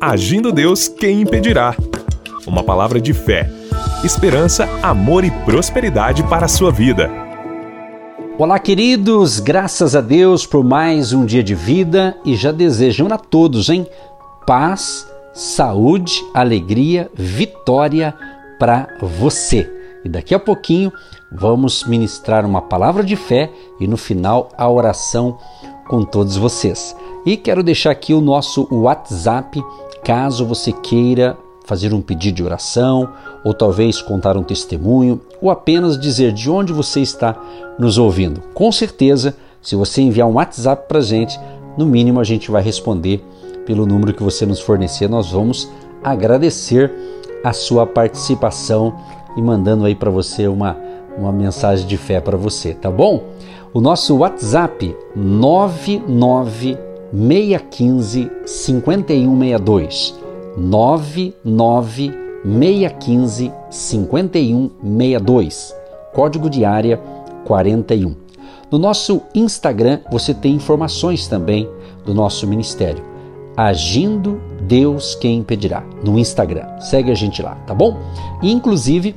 Agindo Deus, quem impedirá? Uma palavra de fé, esperança, amor e prosperidade para a sua vida. Olá, queridos, graças a Deus por mais um dia de vida e já desejamos a todos, hein? Paz, saúde, alegria, vitória para você. E daqui a pouquinho vamos ministrar uma palavra de fé e no final a oração com todos vocês. E quero deixar aqui o nosso WhatsApp, caso você queira fazer um pedido de oração, ou talvez contar um testemunho, ou apenas dizer de onde você está nos ouvindo. Com certeza, se você enviar um WhatsApp para a gente, no mínimo a gente vai responder pelo número que você nos fornecer. Nós vamos agradecer a sua participação e mandando aí para você uma, uma mensagem de fé para você, tá bom? O nosso WhatsApp 99615 5162 99615 5162 código de área 41. No nosso Instagram você tem informações também do nosso ministério. Agindo Deus quem impedirá no Instagram. Segue a gente lá, tá bom? E, inclusive,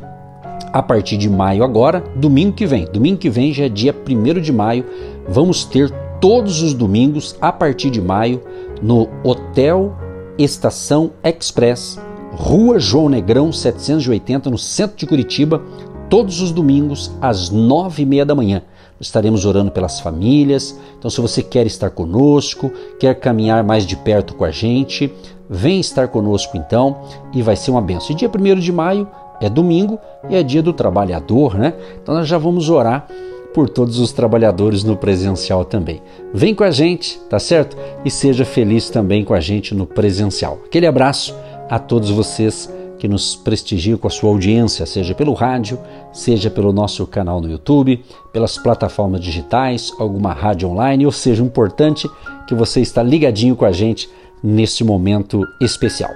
a partir de maio agora, domingo que vem, domingo que vem já é dia 1 de maio, vamos ter todos os domingos a partir de maio no Hotel Estação Express, Rua João Negrão 780, no centro de Curitiba, todos os domingos às nove e meia da manhã estaremos orando pelas famílias. Então, se você quer estar conosco, quer caminhar mais de perto com a gente, vem estar conosco então e vai ser uma benção. E dia 1 de maio é domingo e é dia do trabalhador, né? Então, nós já vamos orar por todos os trabalhadores no presencial também. Vem com a gente, tá certo? E seja feliz também com a gente no presencial. Aquele abraço a todos vocês que nos prestigiam com a sua audiência, seja pelo rádio, seja pelo nosso canal no YouTube, pelas plataformas digitais, alguma rádio online, ou seja, importante que você está ligadinho com a gente nesse momento especial.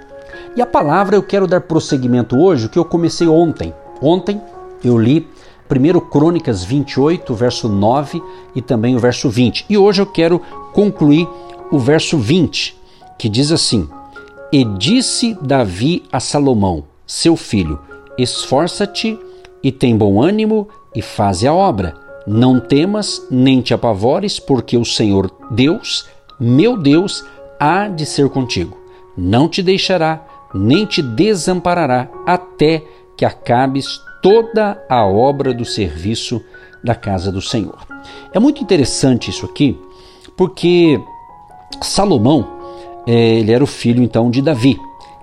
E a palavra eu quero dar prosseguimento hoje, o que eu comecei ontem. Ontem eu li 1 Crônicas 28, verso 9 e também o verso 20. E hoje eu quero concluir o verso 20, que diz assim: e disse Davi a Salomão, seu filho: Esforça-te e tem bom ânimo e faze a obra. Não temas nem te apavores, porque o Senhor Deus, meu Deus, há de ser contigo. Não te deixará, nem te desamparará, até que acabes toda a obra do serviço da casa do Senhor. É muito interessante isso aqui, porque Salomão é, ele era o filho então de Davi.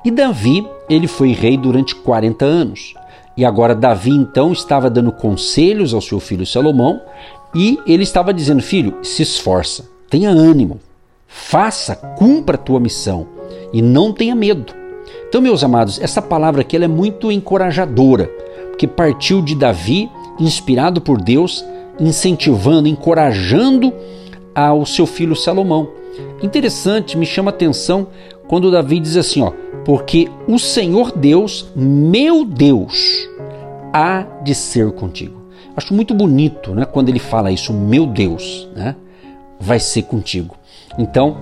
E Davi, ele foi rei durante 40 anos. E agora Davi então estava dando conselhos ao seu filho Salomão e ele estava dizendo: "Filho, se esforça, tenha ânimo, faça, cumpra a tua missão e não tenha medo". Então, meus amados, essa palavra aqui é muito encorajadora, porque partiu de Davi, inspirado por Deus, incentivando, encorajando ao seu filho Salomão. Interessante, me chama a atenção quando Davi diz assim, ó, porque o Senhor Deus, meu Deus, há de ser contigo. Acho muito bonito, né, quando ele fala isso, meu Deus, né, vai ser contigo. Então,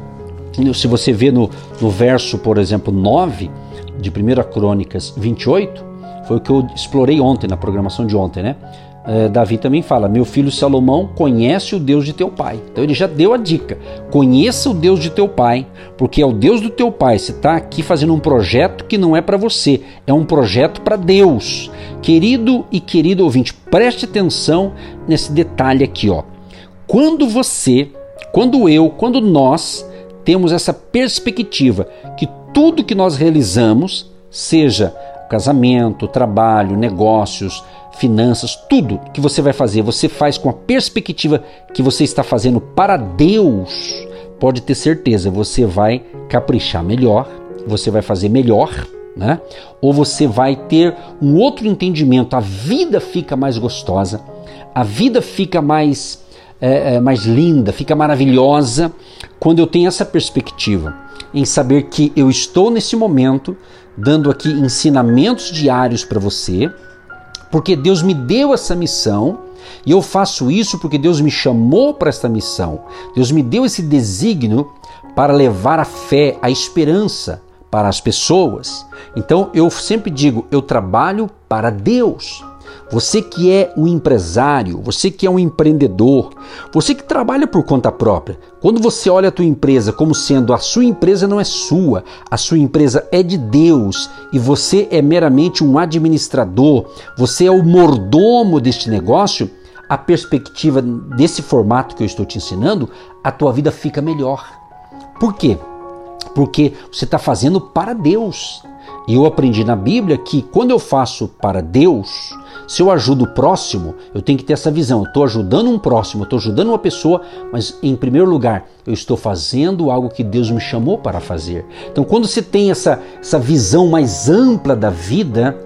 se você vê no, no verso, por exemplo, 9 de 1 Crônicas 28, foi o que eu explorei ontem, na programação de ontem, né? é, Davi também fala: Meu filho Salomão conhece o Deus de teu pai. Então ele já deu a dica: conheça o Deus de teu pai, porque é o Deus do teu pai. Você está aqui fazendo um projeto que não é para você, é um projeto para Deus. Querido e querido ouvinte, preste atenção nesse detalhe aqui, ó. Quando você, quando eu, quando nós temos essa perspectiva que tudo que nós realizamos, seja casamento, trabalho, negócios, finanças, tudo que você vai fazer, você faz com a perspectiva que você está fazendo para Deus, pode ter certeza, você vai caprichar melhor, você vai fazer melhor, né? Ou você vai ter um outro entendimento, a vida fica mais gostosa, a vida fica mais, é, é, mais linda, fica maravilhosa quando eu tenho essa perspectiva em saber que eu estou nesse momento dando aqui ensinamentos diários para você porque Deus me deu essa missão e eu faço isso porque Deus me chamou para esta missão. Deus me deu esse desígnio para levar a fé, a esperança para as pessoas. Então eu sempre digo, eu trabalho para Deus. Você que é um empresário, você que é um empreendedor, você que trabalha por conta própria, quando você olha a tua empresa como sendo a sua empresa não é sua, a sua empresa é de Deus e você é meramente um administrador, você é o mordomo deste negócio, a perspectiva desse formato que eu estou te ensinando, a tua vida fica melhor. Por quê? Porque você está fazendo para Deus. E eu aprendi na Bíblia que quando eu faço para Deus, se eu ajudo o próximo, eu tenho que ter essa visão. Estou ajudando um próximo, estou ajudando uma pessoa, mas em primeiro lugar, eu estou fazendo algo que Deus me chamou para fazer. Então, quando você tem essa, essa visão mais ampla da vida,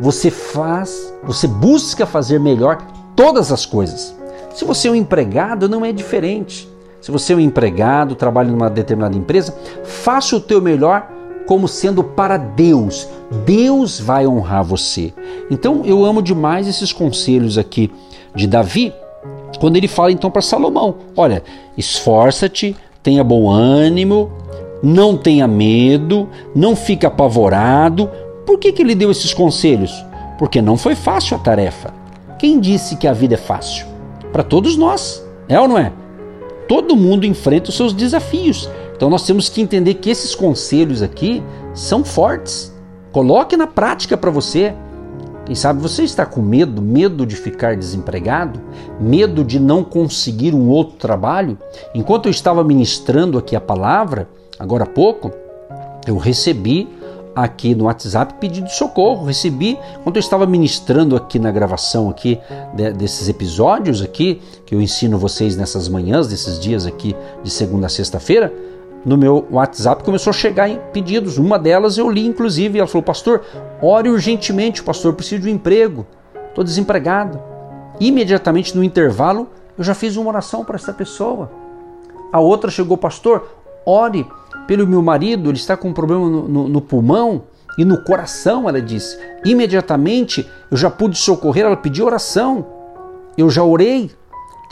você faz, você busca fazer melhor todas as coisas. Se você é um empregado, não é diferente. Se você é um empregado, trabalha numa determinada empresa, faça o teu melhor como sendo para Deus. Deus vai honrar você. Então eu amo demais esses conselhos aqui de Davi, quando ele fala então para Salomão: olha, esforça-te, tenha bom ânimo, não tenha medo, não fique apavorado. Por que, que ele deu esses conselhos? Porque não foi fácil a tarefa. Quem disse que a vida é fácil? Para todos nós, é ou não é? Todo mundo enfrenta os seus desafios. Então nós temos que entender que esses conselhos aqui são fortes. Coloque na prática para você. Quem sabe você está com medo, medo de ficar desempregado, medo de não conseguir um outro trabalho? Enquanto eu estava ministrando aqui a palavra, agora há pouco, eu recebi aqui no WhatsApp pedido de socorro. Recebi quando eu estava ministrando aqui na gravação aqui de, desses episódios aqui que eu ensino vocês nessas manhãs, desses dias aqui de segunda a sexta-feira no meu WhatsApp começou a chegar pedidos. Uma delas eu li, inclusive, e ela falou: Pastor, ore urgentemente, pastor, preciso de um emprego, estou desempregado. Imediatamente no intervalo, eu já fiz uma oração para essa pessoa. A outra chegou, pastor, ore pelo meu marido, ele está com um problema no, no, no pulmão e no coração, ela disse. Imediatamente eu já pude socorrer, ela pediu oração. Eu já orei,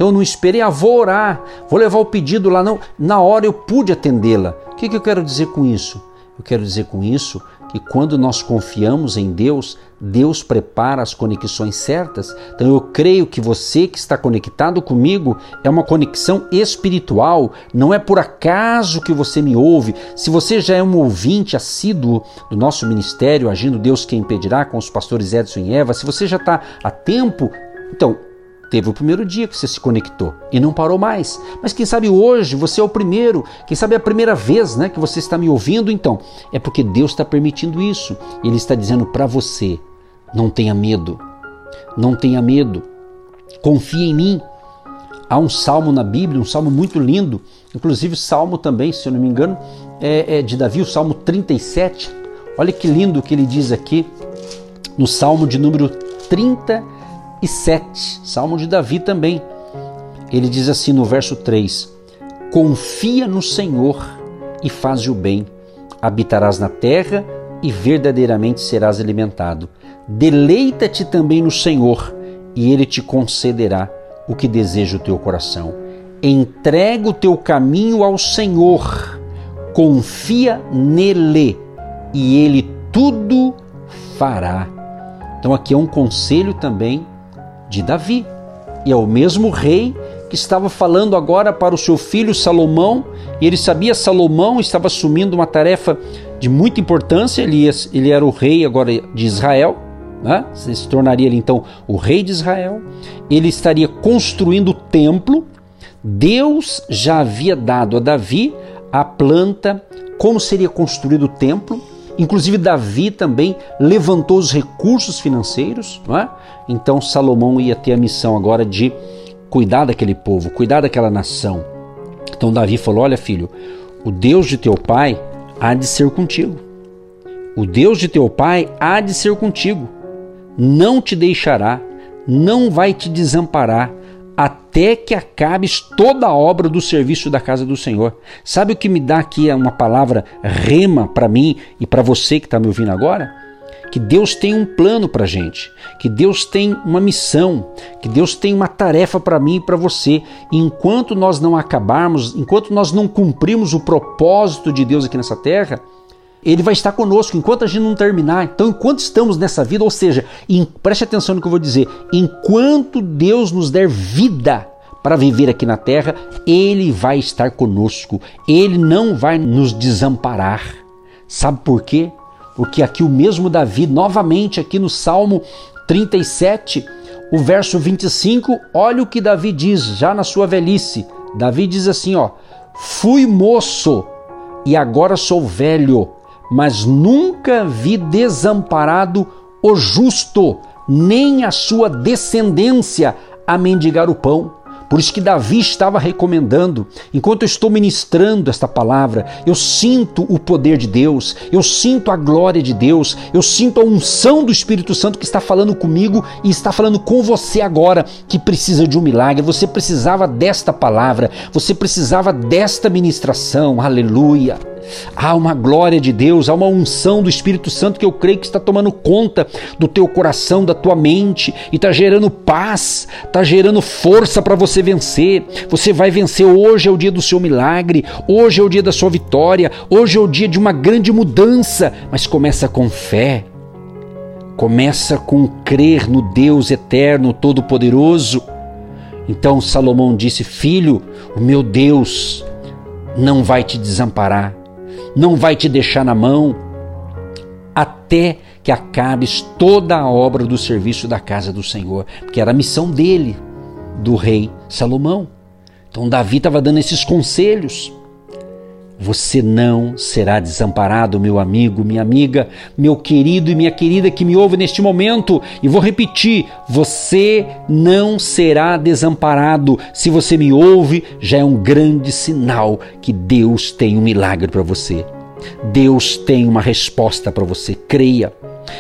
então eu não esperei, ah, vou orar, vou levar o pedido lá, não. Na hora eu pude atendê-la. O que, que eu quero dizer com isso? Eu quero dizer com isso que quando nós confiamos em Deus, Deus prepara as conexões certas. Então eu creio que você que está conectado comigo é uma conexão espiritual, não é por acaso que você me ouve. Se você já é um ouvinte assíduo do nosso ministério, agindo Deus quem impedirá com os pastores Edson e Eva, se você já está há tempo, então Teve o primeiro dia que você se conectou e não parou mais. Mas quem sabe hoje você é o primeiro, quem sabe é a primeira vez né, que você está me ouvindo, então é porque Deus está permitindo isso. Ele está dizendo para você: não tenha medo, não tenha medo, confie em mim. Há um salmo na Bíblia, um salmo muito lindo, inclusive salmo também, se eu não me engano, é, é de Davi, o salmo 37. Olha que lindo que ele diz aqui no salmo de número 37 e 7, Salmo de Davi também. Ele diz assim no verso 3: Confia no Senhor e faz o bem, habitarás na terra e verdadeiramente serás alimentado. Deleita-te também no Senhor e ele te concederá o que deseja o teu coração. Entrega o teu caminho ao Senhor, confia nele e ele tudo fará. Então aqui é um conselho também de Davi. E é o mesmo rei que estava falando agora para o seu filho Salomão, e ele sabia Salomão estava assumindo uma tarefa de muita importância, ele, ele era o rei agora de Israel, né? se tornaria ele então o rei de Israel, ele estaria construindo o templo, Deus já havia dado a Davi a planta, como seria construído o templo, Inclusive, Davi também levantou os recursos financeiros, não é? Então, Salomão ia ter a missão agora de cuidar daquele povo, cuidar daquela nação. Então, Davi falou: Olha, filho, o Deus de teu pai há de ser contigo. O Deus de teu pai há de ser contigo. Não te deixará, não vai te desamparar, até que acabes toda a obra do serviço da casa do Senhor. Sabe o que me dá aqui uma palavra rema para mim e para você que está me ouvindo agora? Que Deus tem um plano para gente, que Deus tem uma missão, que Deus tem uma tarefa para mim e para você. E enquanto nós não acabarmos, enquanto nós não cumprimos o propósito de Deus aqui nessa terra, Ele vai estar conosco enquanto a gente não terminar. Então, enquanto estamos nessa vida, ou seja, em, preste atenção no que eu vou dizer, enquanto Deus nos der vida para viver aqui na terra, Ele vai estar conosco. Ele não vai nos desamparar. Sabe por quê? Porque aqui o mesmo Davi, novamente aqui no Salmo 37, o verso 25, olha o que Davi diz já na sua velhice. Davi diz assim, ó: Fui moço e agora sou velho, mas nunca vi desamparado o justo, nem a sua descendência a mendigar o pão. Por isso que Davi estava recomendando, enquanto eu estou ministrando esta palavra, eu sinto o poder de Deus, eu sinto a glória de Deus, eu sinto a unção do Espírito Santo que está falando comigo e está falando com você agora, que precisa de um milagre. Você precisava desta palavra, você precisava desta ministração. Aleluia. Há uma glória de Deus, há uma unção do Espírito Santo que eu creio que está tomando conta do teu coração, da tua mente e está gerando paz, está gerando força para você vencer. Você vai vencer. Hoje é o dia do seu milagre, hoje é o dia da sua vitória, hoje é o dia de uma grande mudança, mas começa com fé. Começa com crer no Deus eterno, todo-poderoso. Então Salomão disse: Filho, o meu Deus não vai te desamparar não vai te deixar na mão até que acabes toda a obra do serviço da casa do Senhor, que era a missão dele, do rei Salomão. Então Davi estava dando esses conselhos. Você não será desamparado, meu amigo, minha amiga, meu querido e minha querida que me ouve neste momento. E vou repetir: você não será desamparado. Se você me ouve, já é um grande sinal que Deus tem um milagre para você. Deus tem uma resposta para você. Creia.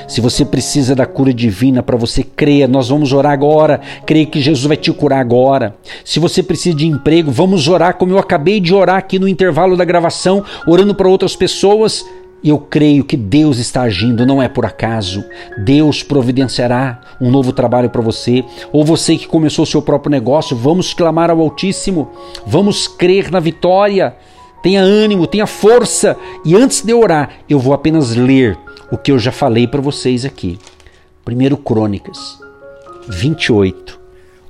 Se você precisa da cura divina para você, creia. Nós vamos orar agora. Creia que Jesus vai te curar agora. Se você precisa de emprego, vamos orar como eu acabei de orar aqui no intervalo da gravação, orando para outras pessoas. Eu creio que Deus está agindo, não é por acaso. Deus providenciará um novo trabalho para você. Ou você que começou o seu próprio negócio, vamos clamar ao Altíssimo. Vamos crer na vitória. Tenha ânimo, tenha força. E antes de orar, eu vou apenas ler o que eu já falei para vocês aqui. Primeiro Crônicas 28,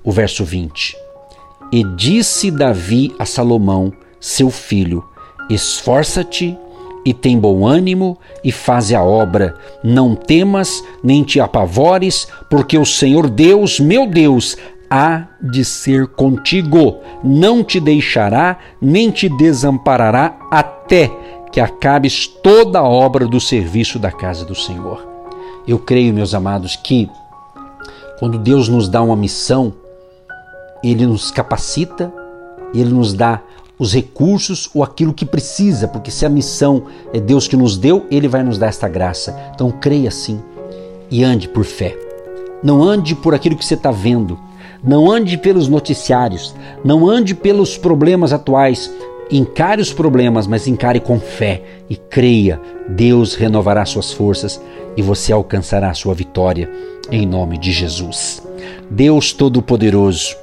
o verso 20. E disse Davi a Salomão, seu filho: Esforça-te e tem bom ânimo e faze a obra. Não temas nem te apavores, porque o Senhor Deus, meu Deus, há de ser contigo. Não te deixará nem te desamparará até que acabes toda a obra do serviço da casa do Senhor. Eu creio, meus amados, que quando Deus nos dá uma missão, Ele nos capacita, Ele nos dá os recursos ou aquilo que precisa, porque se a missão é Deus que nos deu, Ele vai nos dar esta graça. Então creia sim e ande por fé. Não ande por aquilo que você está vendo, não ande pelos noticiários, não ande pelos problemas atuais, Encare os problemas, mas encare com fé e creia. Deus renovará suas forças e você alcançará sua vitória em nome de Jesus. Deus Todo-Poderoso,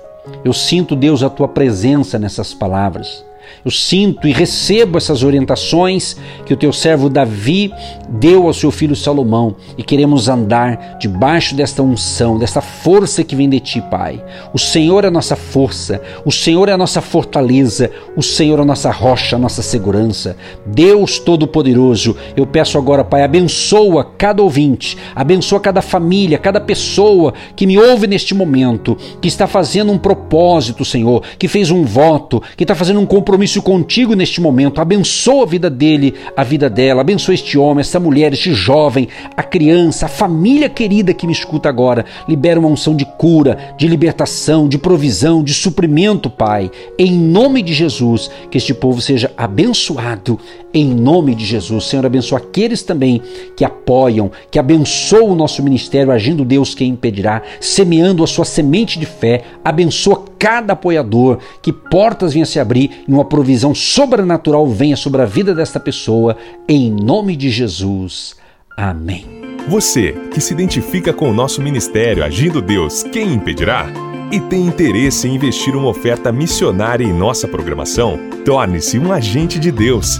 eu sinto, Deus, a tua presença nessas palavras. Eu sinto e recebo essas orientações que o teu servo Davi deu ao seu filho Salomão e queremos andar debaixo desta unção, desta força que vem de ti, Pai. O Senhor é a nossa força, o Senhor é a nossa fortaleza, o Senhor é a nossa rocha, a nossa segurança. Deus Todo-Poderoso, eu peço agora, Pai, abençoa cada ouvinte, abençoa cada família, cada pessoa que me ouve neste momento, que está fazendo um propósito, Senhor, que fez um voto, que está fazendo um compromisso compromisso contigo neste momento. Abençoa a vida dele, a vida dela. Abençoa este homem, esta mulher, este jovem, a criança, a família querida que me escuta agora. Libera uma unção de cura, de libertação, de provisão, de suprimento, Pai. Em nome de Jesus, que este povo seja abençoado. Em nome de Jesus, Senhor, abençoa aqueles também que apoiam, que abençoam o nosso ministério, agindo Deus quem impedirá, semeando a sua semente de fé. Abençoa cada apoiador, que portas venham se abrir e uma provisão sobrenatural venha sobre a vida desta pessoa, em nome de Jesus. Amém. Você que se identifica com o nosso ministério Agindo Deus, quem impedirá? E tem interesse em investir uma oferta missionária em nossa programação? Torne-se um agente de Deus